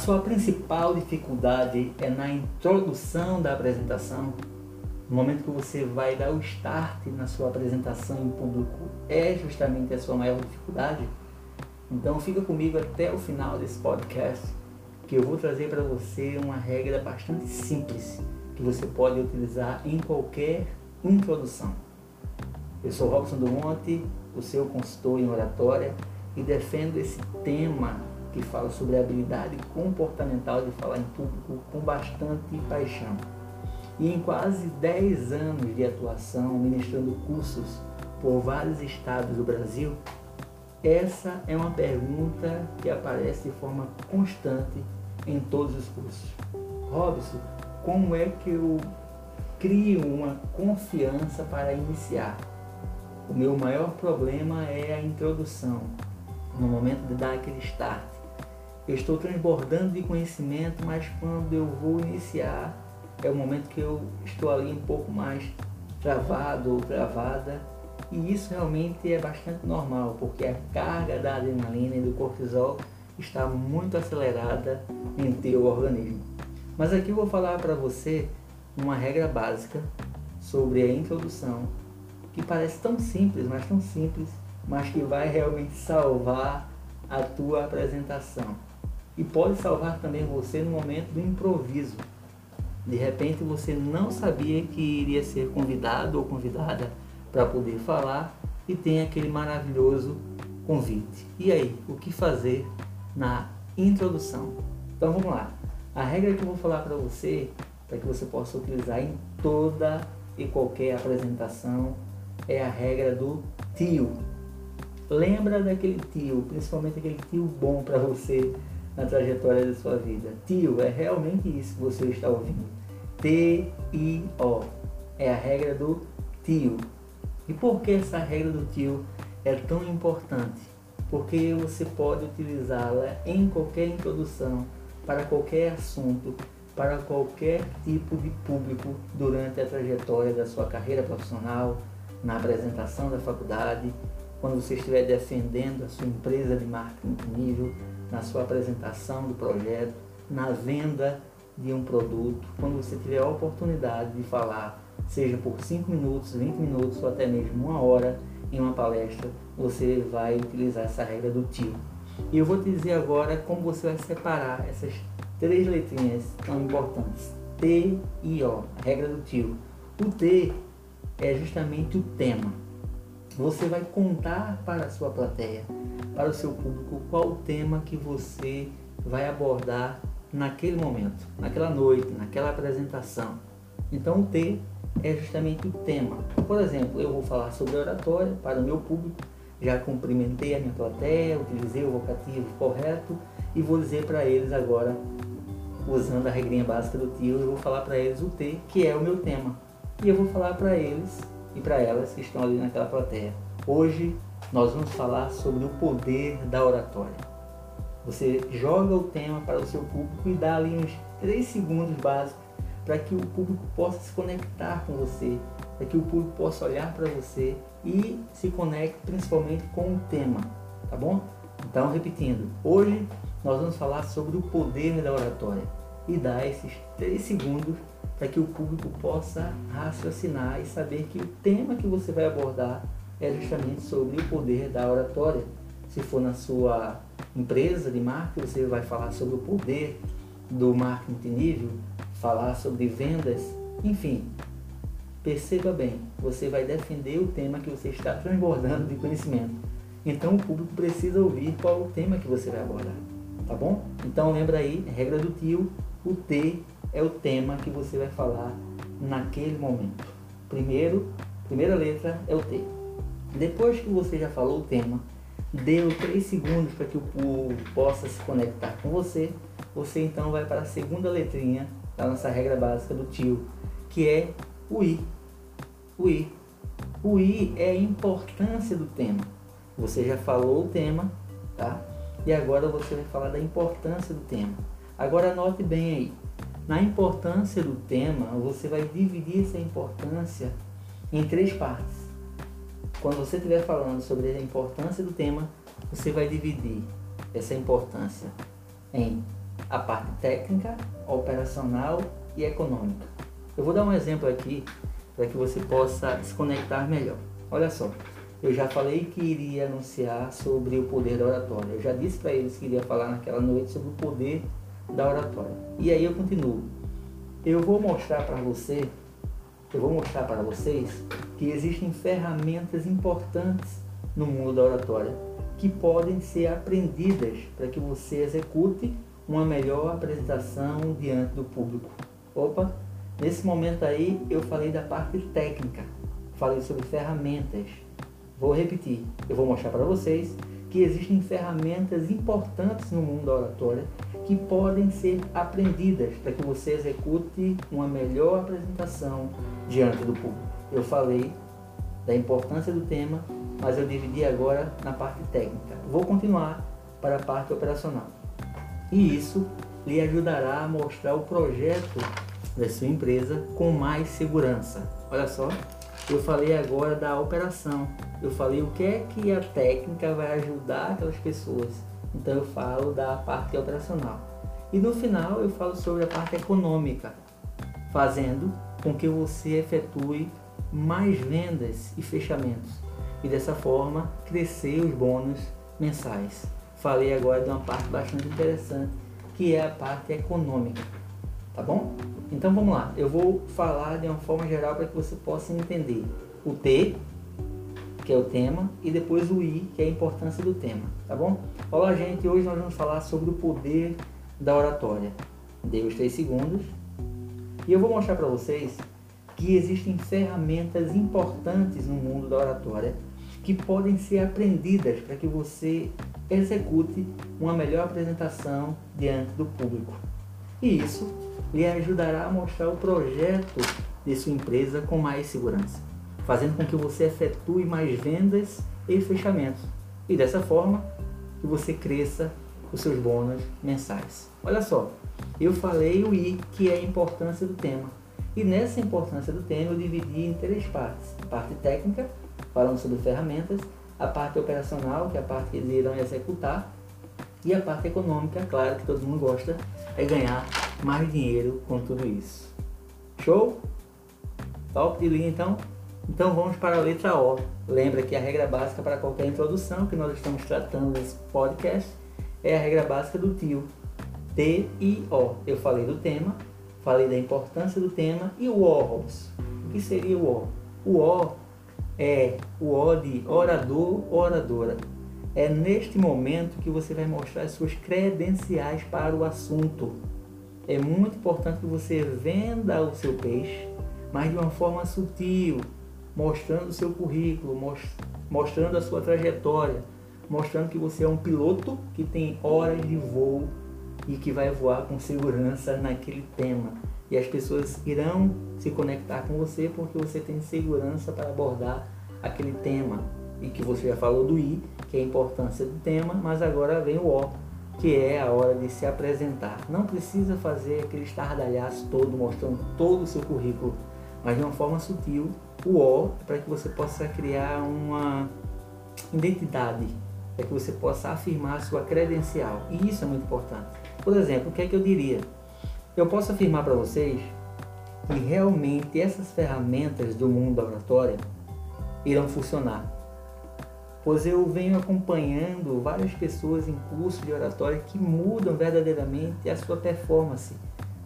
sua principal dificuldade é na introdução da apresentação? No momento que você vai dar o start na sua apresentação em público, é justamente a sua maior dificuldade? Então fica comigo até o final desse podcast, que eu vou trazer para você uma regra bastante simples que você pode utilizar em qualquer introdução. Eu sou Robson do Monte, o seu consultor em oratória, e defendo esse tema que fala sobre a habilidade comportamental de falar em público com bastante paixão. E em quase 10 anos de atuação ministrando cursos por vários estados do Brasil, essa é uma pergunta que aparece de forma constante em todos os cursos. Robson, como é que eu crio uma confiança para iniciar? O meu maior problema é a introdução, no momento de dar aquele start. Eu estou transbordando de conhecimento, mas quando eu vou iniciar, é o momento que eu estou ali um pouco mais travado ou travada. E isso realmente é bastante normal, porque a carga da adrenalina e do cortisol está muito acelerada em teu organismo. Mas aqui eu vou falar para você uma regra básica sobre a introdução, que parece tão simples, mas tão simples, mas que vai realmente salvar a tua apresentação. E pode salvar também você no momento do improviso. De repente você não sabia que iria ser convidado ou convidada para poder falar e tem aquele maravilhoso convite. E aí, o que fazer na introdução? Então vamos lá. A regra que eu vou falar para você, para que você possa utilizar em toda e qualquer apresentação, é a regra do tio. Lembra daquele tio, principalmente aquele tio bom para você na trajetória da sua vida. Tio, é realmente isso que você está ouvindo. T-I-O. É a regra do tio. E por que essa regra do tio é tão importante? Porque você pode utilizá-la em qualquer introdução, para qualquer assunto, para qualquer tipo de público durante a trajetória da sua carreira profissional, na apresentação da faculdade, quando você estiver defendendo a sua empresa de marketing nível, na sua apresentação do projeto, na venda de um produto, quando você tiver a oportunidade de falar, seja por 5 minutos, 20 minutos ou até mesmo uma hora em uma palestra, você vai utilizar essa regra do tio. E eu vou te dizer agora como você vai separar essas três letrinhas tão importantes. T e O, regra do tio. O T é justamente o tema. Você vai contar para a sua plateia, para o seu público, qual o tema que você vai abordar naquele momento, naquela noite, naquela apresentação. Então o T é justamente o tema. Por exemplo, eu vou falar sobre oratória para o meu público, já cumprimentei a minha plateia, utilizei o vocativo correto e vou dizer para eles agora, usando a regrinha básica do tio, eu vou falar para eles o T, que é o meu tema. E eu vou falar para eles e para elas que estão ali naquela plateia. Hoje nós vamos falar sobre o poder da oratória. Você joga o tema para o seu público e dá ali uns 3 segundos básicos para que o público possa se conectar com você, para que o público possa olhar para você e se conecte principalmente com o tema, tá bom? Então, repetindo, hoje nós vamos falar sobre o poder da oratória e dar esses 3 segundos para que o público possa raciocinar e saber que o tema que você vai abordar é justamente sobre o poder da oratória. Se for na sua empresa de marketing, você vai falar sobre o poder do marketing nível, falar sobre vendas, enfim. Perceba bem, você vai defender o tema que você está transbordando de conhecimento. Então o público precisa ouvir qual o tema que você vai abordar, tá bom? Então lembra aí, regra do tio, o T é o tema que você vai falar naquele momento. Primeiro, primeira letra é o T. Depois que você já falou o tema, deu 3 segundos para que o povo possa se conectar com você, você então vai para a segunda letrinha da nossa regra básica do tio, que é o I. O I. O I é a importância do tema. Você já falou o tema, tá? E agora você vai falar da importância do tema. Agora anote bem aí. Na importância do tema, você vai dividir essa importância em três partes. Quando você estiver falando sobre a importância do tema, você vai dividir essa importância em a parte técnica, operacional e econômica. Eu vou dar um exemplo aqui para que você possa se conectar melhor. Olha só, eu já falei que iria anunciar sobre o poder da oratória. Eu já disse para eles que iria falar naquela noite sobre o poder da oratória. E aí eu continuo. Eu vou mostrar para você, eu vou mostrar para vocês que existem ferramentas importantes no mundo da oratória que podem ser aprendidas para que você execute uma melhor apresentação diante do público. Opa, nesse momento aí eu falei da parte técnica, falei sobre ferramentas. Vou repetir, eu vou mostrar para vocês que existem ferramentas importantes no mundo da oratória que podem ser aprendidas para que você execute uma melhor apresentação diante do público. Eu falei da importância do tema, mas eu dividi agora na parte técnica. Vou continuar para a parte operacional. E isso lhe ajudará a mostrar o projeto da sua empresa com mais segurança. Olha só, eu falei agora da operação. Eu falei o que é que a técnica vai ajudar aquelas pessoas. Então eu falo da parte operacional. E no final eu falo sobre a parte econômica, fazendo com que você efetue mais vendas e fechamentos. E dessa forma crescer os bônus mensais. Falei agora de uma parte bastante interessante, que é a parte econômica. Tá bom? Então vamos lá. Eu vou falar de uma forma geral para que você possa entender o T, que é o tema, e depois o I, que é a importância do tema, tá bom? Olá, gente. Hoje nós vamos falar sobre o poder da oratória. Dei os três segundos. E eu vou mostrar para vocês que existem ferramentas importantes no mundo da oratória que podem ser aprendidas para que você execute uma melhor apresentação diante do público. E isso lhe ajudará a mostrar o projeto de sua empresa com mais segurança, fazendo com que você efetue mais vendas e fechamentos. E dessa forma, que você cresça os seus bônus mensais. Olha só, eu falei o I, que é a importância do tema. E nessa importância do tema eu dividi em três partes. A parte técnica, falando sobre ferramentas, a parte operacional, que é a parte que eles irão executar, e a parte econômica, claro que todo mundo gosta, é ganhar mais dinheiro com tudo isso. Show? Top de linha então? Então vamos para a letra O. Lembra que a regra básica para qualquer introdução que nós estamos tratando nesse podcast é a regra básica do tio. T e O. Eu falei do tema, falei da importância do tema e o O. O que seria o O? O O é o O de orador, oradora. É neste momento que você vai mostrar as suas credenciais para o assunto. É muito importante que você venda o seu peixe, mas de uma forma sutil, mostrando o seu currículo, mostrando a sua trajetória, mostrando que você é um piloto que tem horas de voo e que vai voar com segurança naquele tema. E as pessoas irão se conectar com você porque você tem segurança para abordar aquele tema. E que você já falou do I, que é a importância do tema, mas agora vem o O, que é a hora de se apresentar. Não precisa fazer aquele estardalhaço todo mostrando todo o seu currículo, mas de uma forma sutil, o O para que você possa criar uma identidade, para que você possa afirmar a sua credencial. E isso é muito importante. Por exemplo, o que é que eu diria? Eu posso afirmar para vocês que realmente essas ferramentas do mundo da oratória irão funcionar. Pois eu venho acompanhando várias pessoas em curso de oratória que mudam verdadeiramente a sua performance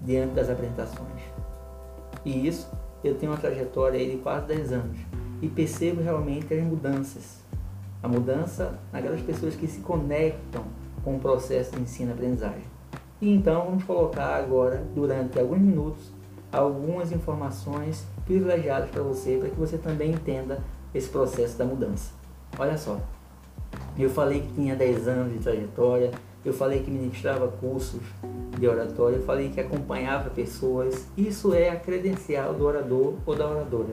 diante das apresentações. E isso eu tenho uma trajetória de quase 10 anos e percebo realmente as mudanças. A mudança naquelas pessoas que se conectam com o processo de ensino-aprendizagem. E então vamos colocar agora, durante alguns minutos, algumas informações privilegiadas para você, para que você também entenda esse processo da mudança. Olha só, eu falei que tinha 10 anos de trajetória, eu falei que ministrava cursos de oratória, eu falei que acompanhava pessoas. Isso é a credencial do orador ou da oradora.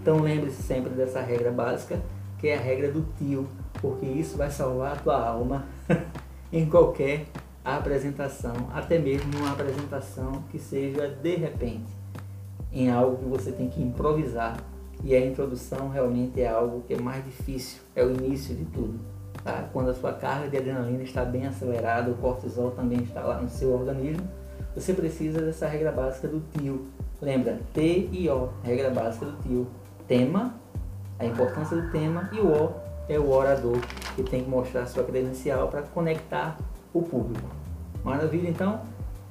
Então lembre-se sempre dessa regra básica, que é a regra do tio, porque isso vai salvar a tua alma em qualquer apresentação, até mesmo uma apresentação que seja de repente, em algo que você tem que improvisar. E a introdução realmente é algo que é mais difícil, é o início de tudo. tá? quando a sua carga de adrenalina está bem acelerada, o cortisol também está lá no seu organismo, você precisa dessa regra básica do tio. Lembra, T e O, regra básica do tio. Tema, a importância do tema, e o O é o orador que tem que mostrar sua credencial para conectar o público. Maravilha, então?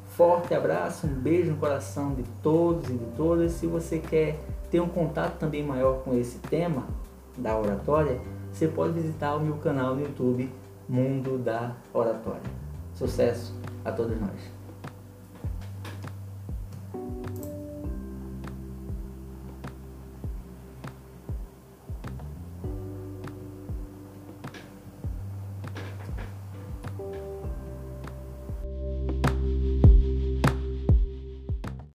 Forte abraço, um beijo no coração de todos e de todas. Se você quer ter um contato também maior com esse tema da oratória, você pode visitar o meu canal no YouTube Mundo da Oratória. Sucesso a todos nós.